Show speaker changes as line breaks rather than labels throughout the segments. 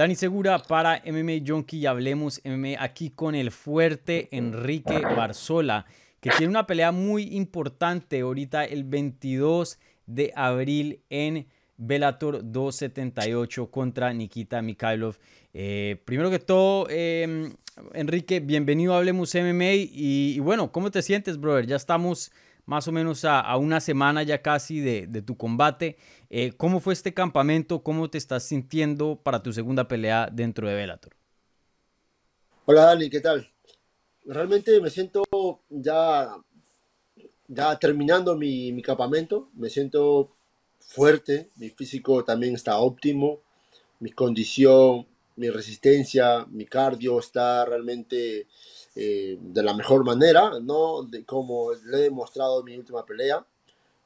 Dani Segura para MMA Junkie y hablemos MMA aquí con el fuerte Enrique Barzola, que tiene una pelea muy importante ahorita el 22 de abril en Bellator 278 contra Nikita Mikhailov. Eh, primero que todo, em, Enrique, bienvenido a Hablemos MMA y, bueno, ¿cómo te sientes, brother? Ya estamos más o menos a, una semana ya casi de, tu combate. Eh, ¿Cómo fue este campamento? ¿Cómo te estás sintiendo para tu segunda pelea dentro de Bellator?
Hola Dani, ¿qué tal? Realmente me siento ya, ya terminando mi, mi campamento, me siento fuerte, mi físico también está óptimo, mi condición mi resistencia, mi cardio está realmente eh, de la mejor manera, ¿no? Como le he demostrado en mi última pelea.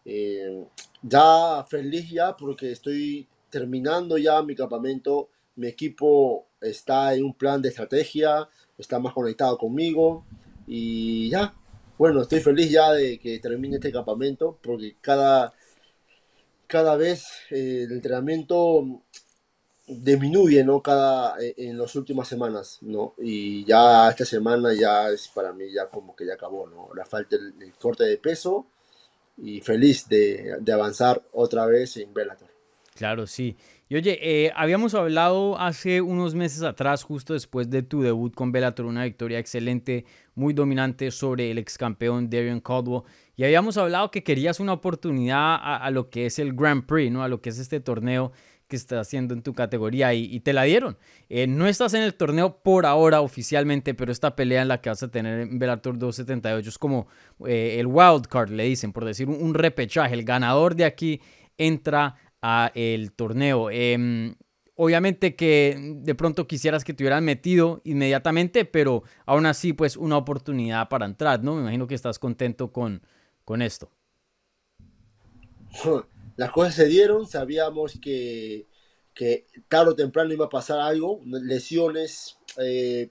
Eh, ya feliz ya porque estoy terminando ya mi campamento, mi equipo está en un plan de estrategia, está más conectado conmigo y ya, bueno, estoy feliz ya de que termine este campamento porque cada, cada vez eh, el entrenamiento disminuye, ¿no? Cada, eh, en las últimas semanas, ¿no? Y ya esta semana ya es para mí ya como que ya acabó, ¿no? Ahora falta el, corte de peso y feliz de, de, avanzar otra vez en Bellator.
Claro, sí. Y oye, eh, habíamos hablado hace unos meses atrás, justo después de tu debut con Bellator, una victoria excelente, muy dominante sobre el ex campeón Darian Caldwell. Y habíamos hablado que querías una oportunidad a, a lo que es el Grand Prix, ¿no? A lo que es este torneo que estás haciendo en tu categoría y, te la dieron. Eh, no estás en el torneo por ahora oficialmente, pero esta pelea en la que vas a tener en Bellator 278 es como eh, el wild card, le dicen, por decir un, repechaje. El ganador de aquí entra a el torneo. Em, obviamente que de pronto quisieras que te hubieran metido inmediatamente, pero aún así, pues una oportunidad para entrar, ¿no? Me imagino que estás contento con, con esto.
las cosas se dieron, sabíamos que, que tarde o temprano iba a pasar algo, lesiones, eh,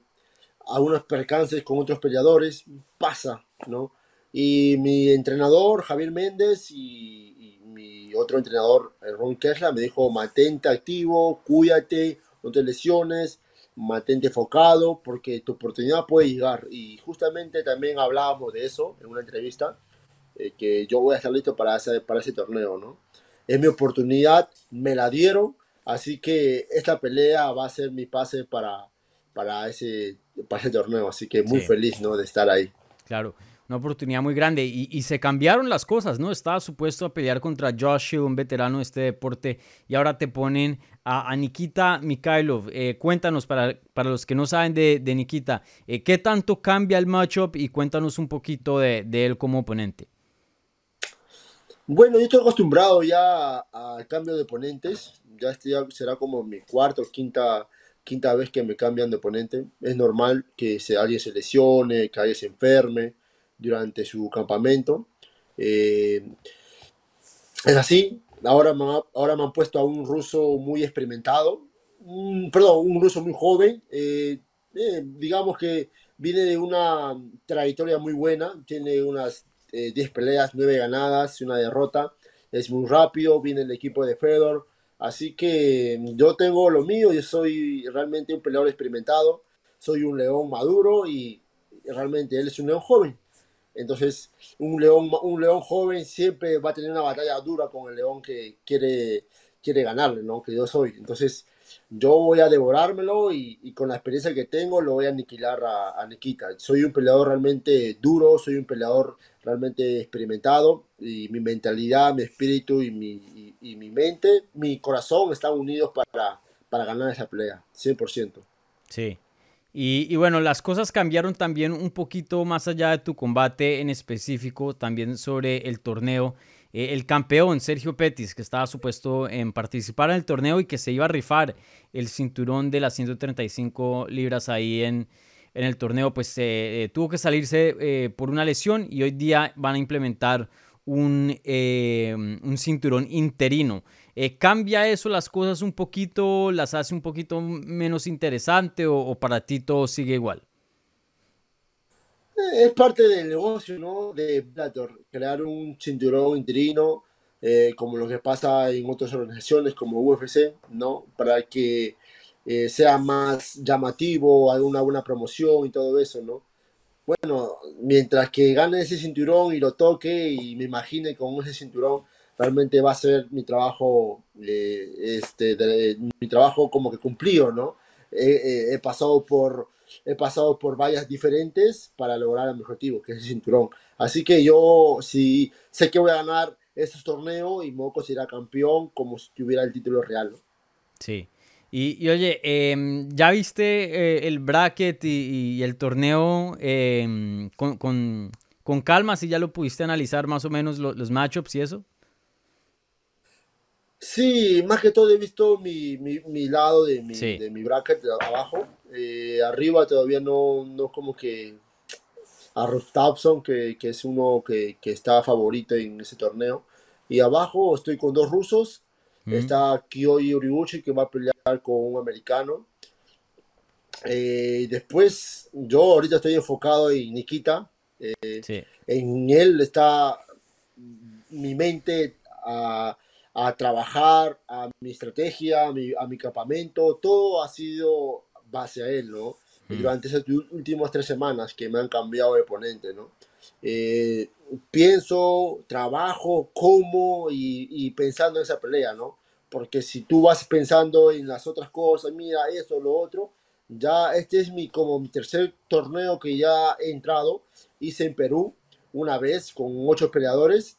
algunos percances con otros peleadores, pasa, ¿no? Y mi entrenador, Javier Méndez, y, mi otro entrenador, eh, Ron Kessler, me dijo, mantente activo, cuídate, no te lesiones, mantente enfocado, porque tu oportunidad puede llegar. Y justamente también hablábamos de eso en una entrevista, eh, que yo voy a estar listo para ese, para ese torneo, ¿no? Es mi oportunidad, me la dieron, así que esta pelea va a ser mi pase para, para, ese, para ese torneo, así que muy feliz, ¿no? De estar ahí.
Claro una oportunidad muy grande. Y, se cambiaron las cosas, ¿no? Estaba supuesto a pelear contra Josh un veterano de este deporte, y ahora te ponen a, Nikita Mikhailov. Eh, cuéntanos, para, para los que no saben de, Nikita, eh, ¿qué tanto cambia el matchup? Y cuéntanos un poquito de él como oponente.
Bueno, yo estoy acostumbrado ya al cambio de oponentes. Ya este ya será como mi cuarta o quinta, quinta vez que me cambian de oponente. Es normal que alguien se lesione, que alguien se enferme durante su campamento. Eh, es así. Ahora me, ahora me han puesto a un ruso muy experimentado. perdón, un ruso muy joven. Eh, eh, digamos que viene de una trayectoria muy buena. Tiene unas 10 eh, peleas, 9 ganadas y una derrota. Es muy rápido, viene el equipo de Fedor. Así que yo tengo lo mío, yo soy realmente un peleador experimentado, soy un león maduro y realmente él es un león joven. Entonces, un león, un león joven siempre va a tener una batalla dura con el león que quiere, quiere ganarle, ¿no? Que yo soy. Entonces, yo voy a devorármelo y, con la experiencia que tengo lo voy a aniquilar a, Nikita. Soy un peleador realmente duro, soy un peleador realmente experimentado y mi mentalidad, mi espíritu y mi, y, mi mente, mi corazón están unidos para, para ganar esa pelea, 100%.
Sí. Y, y, bueno, las cosas cambiaron también un poquito más allá de tu combate en específico, también sobre el torneo. Eh, el campeón Sergio Petis, que estaba supuesto en participar en el torneo y que se iba a rifar el cinturón de las 135 libras ahí en, en el torneo, pues eh, tuvo que salirse eh, por una lesión y hoy día van a implementar un, un cinturón interino. ¿Cambia eso las cosas un poquito? ¿Las hace un poquito menos interesante o, o para ti todo sigue igual?
Es parte del negocio, ¿no? De Bellator, crear un cinturón interino, eh, como lo que pasa en otras organizaciones como UFC, ¿no? Para que eh, sea más llamativo, alguna buena promoción y todo eso, ¿no? Bueno, mientras que gane ese cinturón y lo toque y me imagine con ese cinturón, realmente va a ser mi trabajo, eh, este, mi trabajo como que cumplido, ¿no? he pasado por he pasado por vallas diferentes para lograr mi objetivo, que es el cinturón. Así que yo sí sé que voy a ganar estos torneos y Moco será campeón como si tuviera el título real.
Sí. Y, oye, em, ¿ya viste eh, el bracket y, el torneo em, con, con, calma? Si ya lo pudiste analizar más o menos los matchups y eso.
Sí, más que todo he visto mi, mi, lado de mi, de mi bracket de abajo. Eh, arriba todavía no, no como que a Ruth Thompson, que, que, es uno que, que, está favorito en ese torneo. Y abajo estoy con dos rusos. Mm. Está Kyoji Uriuchi, que va a pelear con un americano. Eh, después, yo ahorita estoy enfocado en Nikita. Eh, en él está mi mente a a trabajar, a mi estrategia, a mi, a mi campamento, todo ha sido base a él, ¿no? Mm. Durante esas últimas tres semanas que me han cambiado de ponente, ¿no? Eh, pienso, trabajo, como y, y, pensando en esa pelea, ¿no? Porque si tú vas pensando en las otras cosas, mira eso, lo otro, ya este es mi como mi tercer torneo que ya he entrado, hice en Perú una vez con ocho peleadores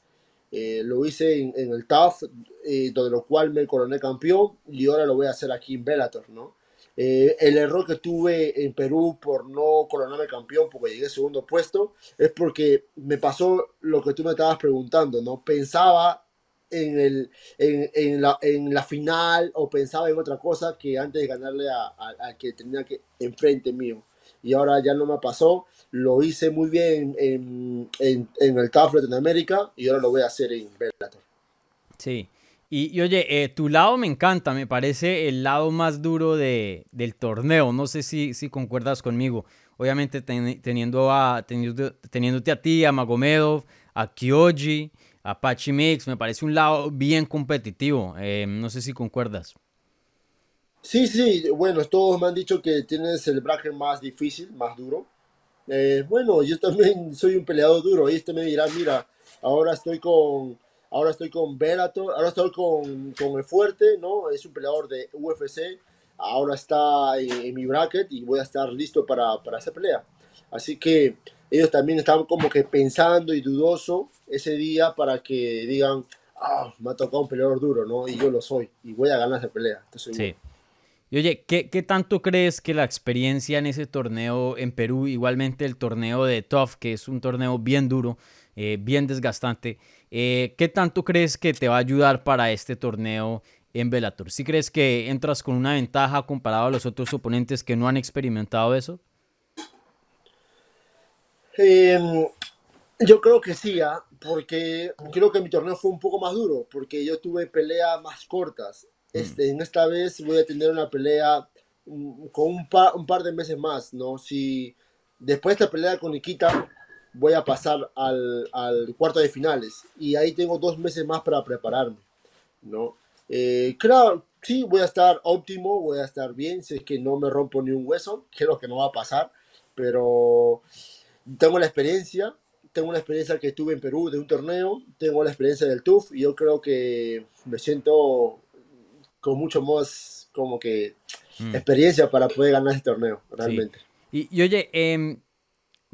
eh, lo hice en, el TAF, eh, donde lo cual me coroné campeón y ahora lo voy a hacer aquí en Bellator, ¿no? Eh, el error que tuve en Perú por no coronarme campeón porque llegué segundo puesto es porque me pasó lo que tú me estabas preguntando, ¿no? Pensaba en, el, en, en, la, en la final o pensaba en otra cosa que antes de ganarle al que tenía que enfrente mío. Y ahora ya no me pasó lo hice muy bien en, en, el TAF Latinoamérica y ahora lo voy a hacer en Bellator.
Sí. Y, oye, eh, tu lado me encanta, me parece el lado más duro de, del torneo. No sé si, si concuerdas conmigo. Obviamente teniendo a, teniendo, teniéndote a ti, a Magomedov, a Kyoji, a Pachi Mix, me parece un lado bien competitivo. Eh, no sé si concuerdas.
Sí, sí, bueno, todos me han dicho que tienes el bracket más difícil, más duro. Eh, bueno, yo también soy un peleador duro. Y este me dirá, mira, ahora estoy con, ahora estoy con Bellator, ahora estoy con, con el fuerte, ¿no? Es un peleador de UFC. Ahora está en, mi bracket y voy a estar listo para, para esa pelea. Así que ellos también estaban como que pensando y dudoso ese día para que digan, ah, me ha tocado un peleador duro, ¿no? Y yo lo soy y voy a ganar esa pelea.
sí. Y oye, ¿qué, tanto crees que la experiencia en ese torneo en Perú, igualmente el torneo de TOF, que es un torneo bien duro, eh, bien desgastante, eh, ¿qué tanto crees que te va a ayudar para este torneo en Bellator? ¿Sí crees que entras con una ventaja comparado a los otros oponentes que no han experimentado eso?
Em, yo creo que sí, ¿ah? porque creo que mi torneo fue un poco más duro, porque yo tuve peleas más cortas. Este, en esta vez voy a tener una pelea mm, con un par, un par de meses más, ¿no? Si después de esta pelea con Nikita voy a pasar al, al cuarto de finales y ahí tengo dos meses más para prepararme, ¿no? Eh, claro, sí, voy a estar óptimo, voy a estar bien, sé que no me rompo ni un hueso, creo que no va a pasar, pero tengo la experiencia, tengo la experiencia que estuve en Perú de un torneo, tengo la experiencia del TUF y yo creo que me siento con mucho más como que mm. experiencia para poder ganar este torneo, realmente.
Y, oye, em,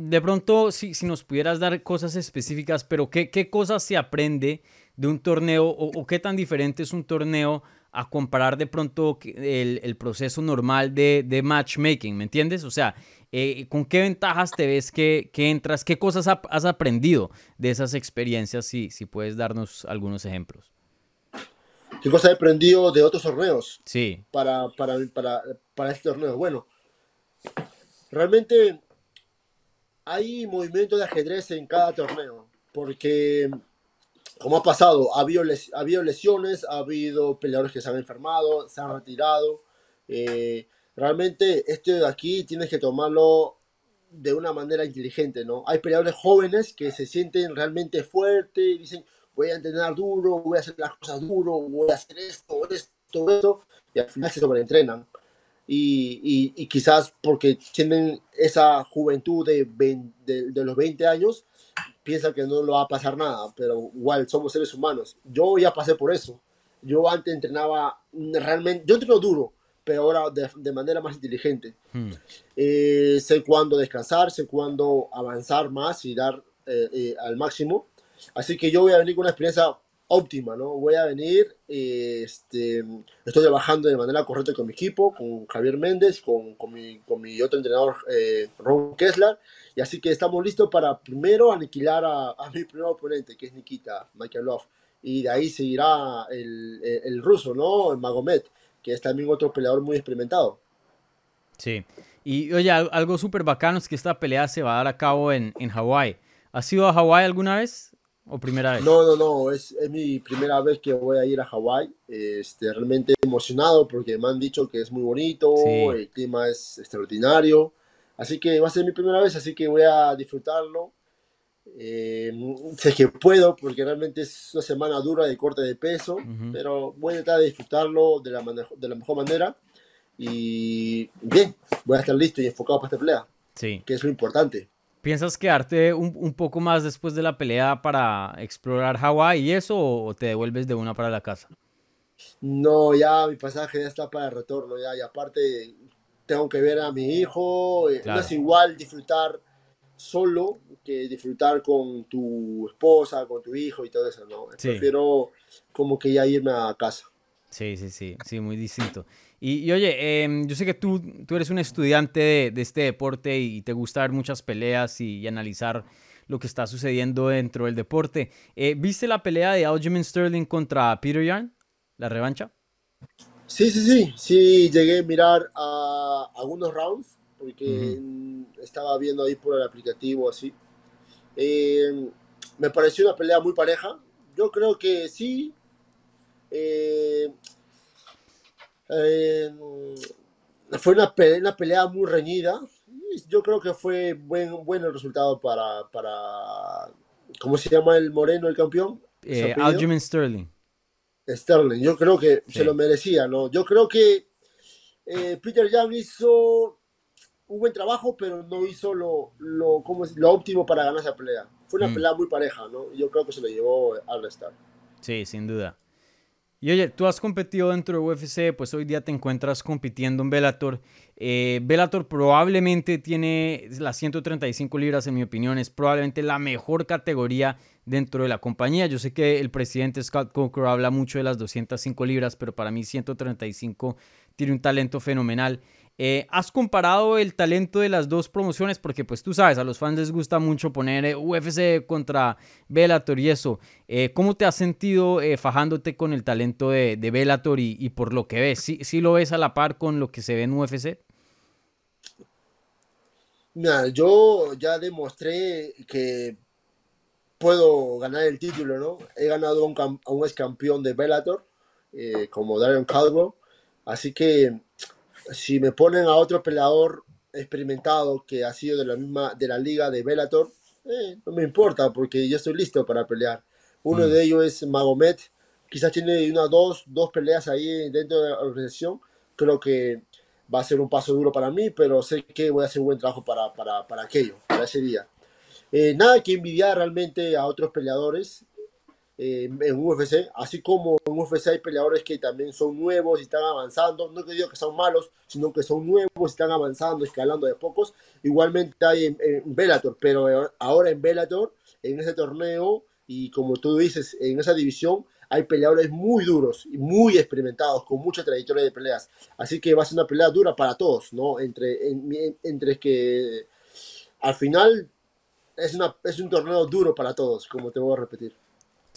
de pronto, si, si, nos pudieras dar cosas específicas, pero ¿qué, qué cosas se aprende de un torneo o, qué tan diferente es un torneo a comparar de pronto el, el proceso normal de, de, matchmaking, ¿me entiendes? O sea, eh, ¿con qué ventajas te ves que, que entras? ¿Qué cosas has aprendido de esas experiencias? Si, si puedes darnos algunos ejemplos.
¿Qué cosas he aprendido de otros torneos?
Sí.
Para, para, para, para este torneo. Bueno, realmente hay movimiento de ajedrez en cada torneo, porque como ha pasado, ha habido, les, ha habido lesiones, ha habido peleadores que se han enfermado, se han retirado. Eh, realmente esto de aquí tienes que tomarlo de una manera inteligente, ¿no? Hay peleadores jóvenes que se sienten realmente fuertes y dicen, voy a entrenar duro, voy a hacer las cosas duro, voy a hacer esto, esto, esto, y al final se sobreentrenan. Y, y, quizás porque tienen esa juventud de, de, de, los 20 años, piensan que no lo va a pasar nada, pero igual somos seres humanos. Yo ya pasé por eso. Yo antes entrenaba realmente, yo entreno duro, pero ahora de, de manera más inteligente. Hmm. Eh, sé cuándo descansar, sé cuándo avanzar más y dar eh, eh, al máximo. Así que yo voy a venir con una experiencia óptima, ¿no? Voy a venir, este, estoy trabajando de manera correcta con mi equipo, con Javier Méndez, con, con, mi, otro entrenador, Ron Kessler, y así que estamos listos para primero aniquilar a, mi primer oponente, que es Nikita Michael Love, y de ahí seguirá el, el, el ruso, ¿no? El Magomed que es también otro peleador muy experimentado.
Sí. Y oye, algo súper bacano es que esta pelea se va a dar a cabo en, en Hawái. ¿Has ido a Hawái alguna vez o primera vez?
No, no, no, es, es mi primera vez que voy a ir a Hawái. Este, realmente emocionado porque me han dicho que es muy bonito, el clima es extraordinario. Así que va a ser mi primera vez, así que voy a disfrutarlo. Eh, sé que puedo porque realmente es una semana dura de corte de peso, pero voy a tratar de disfrutarlo de la, de la mejor manera y bien, voy a estar listo y enfocado para esta pelea, sí. que es lo importante.
¿Piensas quedarte un, un poco más después de la pelea para explorar Hawái y eso o te devuelves de una para la casa?
No, ya mi pasaje ya está para el retorno, ya, y aparte tengo que ver a mi hijo, eh, no es igual disfrutar solo que disfrutar con tu esposa, con tu hijo y todo eso, ¿no? Prefiero como que ya irme a casa.
Sí, sí, sí, sí, muy distinto. Y, oye, em, yo sé que tú, tú eres un estudiante de, de, este deporte y te gusta ver muchas peleas y, analizar lo que está sucediendo dentro del deporte. Eh, ¿Viste la pelea de Aljamain Sterling contra Peter Yan? ¿La revancha?
Sí, sí, sí, sí, llegué a mirar a algunos rounds porque estaba viendo ahí por el aplicativo así. Eh, me pareció una pelea muy pareja. Yo creo que sí. Eh, eh, fue una pelea, una pelea, muy reñida. Yo creo que fue buen, buen el resultado para, para. ¿Cómo se llama el moreno, el campeón?
Aljamain Sterling.
Sterling, yo creo que se lo merecía, ¿no? Yo creo que Peter Young hizo un buen trabajo, pero no hizo lo, lo, como es, lo óptimo para ganar esa pelea. Fue una mm. pelea muy pareja, ¿no? Yo creo que se lo llevó al Star.
Sí, sin duda. Y oye, tú has competido dentro de UFC, pues hoy día te encuentras compitiendo en Bellator. Eh, Bellator probablemente tiene las 135 libras, en mi opinión, es probablemente la mejor categoría dentro de la compañía. Yo sé que el presidente Scott Coker habla mucho de las 205 libras, pero para mí 135 tiene un talento fenomenal. Eh, ¿Has comparado el talento de las dos promociones? Porque pues tú sabes, a los fans les gusta mucho poner eh, UFC contra Bellator y eso. Eh, ¿Cómo te has sentido fajándote con el talento de, de Bellator y, por lo que ves? ¿Sí, lo ves a la par con lo que se ve en UFC?
yo ya demostré que puedo ganar el título, ¿no? He ganado a un, ex campeón de Bellator, como Darion Caldwell. Así que si me ponen a otro peleador experimentado que ha sido de la misma de la liga de Bellator, eh, no me importa porque yo estoy listo para pelear. Uno mm. de ellos es Magomed, quizás tiene una dos, dos peleas ahí dentro de la organización. Creo que va a ser un paso duro para mí, pero sé que voy a hacer un buen trabajo para, para, para aquello, para ese día. Eh, nada que envidiar realmente a otros peleadores en UFC, así como en UFC hay peleadores que también son nuevos y están avanzando, no que digo que son malos, sino que son nuevos y están avanzando, escalando de pocos, igualmente hay en, Bellator, pero ahora en Bellator, en ese torneo, y como tú dices, en esa división, hay peleadores muy duros y muy experimentados, con mucha trayectoria de peleas, así que va a ser una pelea dura para todos, ¿no? Entre, entre que al final es, una, es un torneo duro para todos, como te voy a repetir.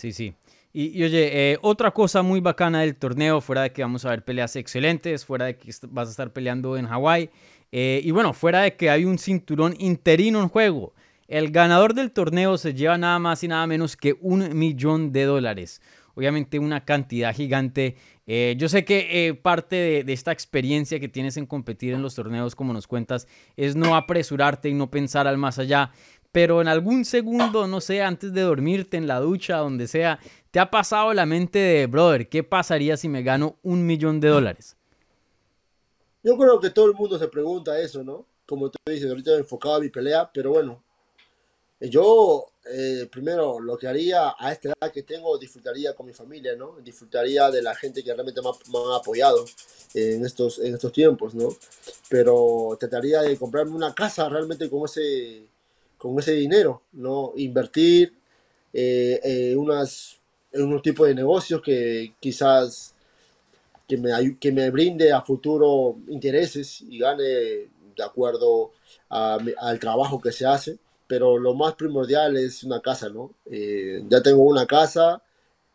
Sí, sí. Y, oye, eh, otra cosa muy bacana del torneo, fuera de que vamos a ver peleas excelentes, fuera de que vas a estar peleando en Hawái, eh, y bueno, fuera de que hay un cinturón interino en juego, el ganador del torneo se lleva nada más y nada menos que un millón de dólares. Obviamente una cantidad gigante. Eh, yo sé que parte de, de, esta experiencia que tienes en competir en los torneos, como nos cuentas, es no apresurarte y no pensar al más allá pero en algún segundo, no sé, antes de dormirte en la ducha, donde sea, te ha pasado la mente de, brother, ¿qué pasaría si me gano un millón de dólares?
Yo creo que todo el mundo se pregunta eso, ¿no? Como te dices, ahorita enfocado a mi pelea, pero bueno, yo eh, primero lo que haría a esta edad que tengo, disfrutaría con mi familia, ¿no? Disfrutaría de la gente que realmente me ha, apoyado en estos, en estos tiempos, ¿no? Pero trataría de comprarme una casa realmente con ese, con ese dinero, ¿no? Invertir eh, eh, en unos tipos de negocios que quizás que me, que me brinde a futuro intereses y gane de acuerdo al trabajo que se hace pero lo más primordial es una casa, ¿no? Eh, ya tengo una casa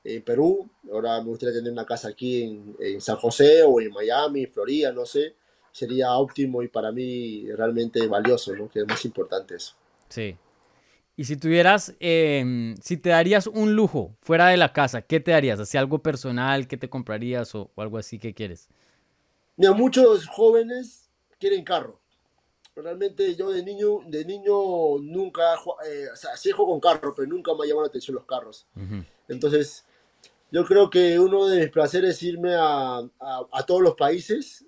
en Perú, ahora me gustaría tener una casa aquí en, San José o en Miami, Florida, no sé. Sería óptimo y para mí realmente valioso, ¿no? Que es más importante eso.
Sí. Y si tuvieras, em, si te darías un lujo fuera de la casa, ¿qué te darías? ¿Así algo personal que te comprarías o, o algo así que quieres?
Mira, muchos jóvenes quieren carro realmente yo de niño, de niño nunca, eh, o sea, sí juego con carros, pero nunca me ha llamado la atención los carros. Entonces, yo creo que uno de mis placeres es irme a, a, todos los países,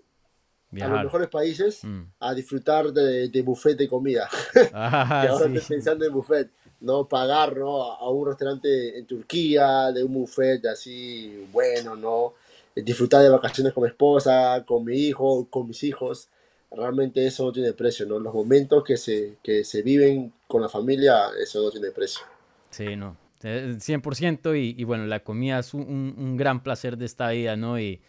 a los mejores países, mm. a disfrutar de, de, buffet de comida. Ah, y ahora estoy pensando en buffet, no pagar ¿no? a un restaurante en Turquía, de un buffet así bueno, ¿no? Disfrutar de vacaciones con mi esposa, con mi hijo, con mis hijos realmente eso no tiene precio, ¿no? Los momentos que se, que se viven con la familia, eso no tiene precio.
Sí, no, 100% y, y bueno, la comida es un, un, gran placer de esta vida, ¿no? Y,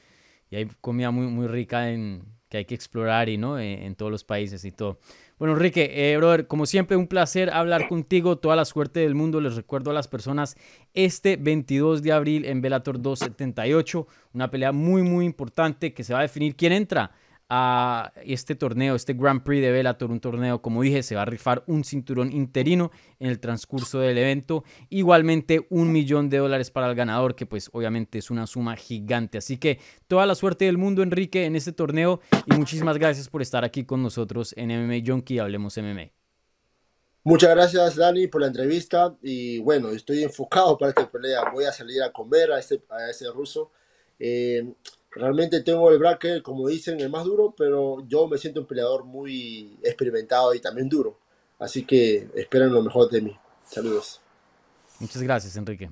y, hay comida muy, muy rica en, que hay que explorar y, ¿no? En, todos los países y todo. Bueno, Enrique, eh, brother, como siempre, un placer hablar contigo. Toda la suerte del mundo. Les recuerdo a las personas este 22 de abril en Bellator 278, una pelea muy, muy importante que se va a definir quién entra a este torneo, este Grand Prix de Bellator, un torneo, como dije, se va a rifar un cinturón interino en el transcurso del evento. Igualmente un millón de dólares para el ganador, que pues obviamente es una suma gigante. Así que toda la suerte del mundo, Enrique, en este torneo y muchísimas gracias por estar aquí con nosotros en MMA Junkie, Hablemos MMA.
Muchas gracias, Dani, por la entrevista. Y bueno, estoy enfocado para esta pelea. Voy a salir a comer a ese, a ese ruso. Eh, Realmente tengo el bracket, como dicen, el más duro, pero yo me siento un peleador muy experimentado y también duro. Así que esperen lo mejor de mí. Saludos.
Muchas gracias, Enrique.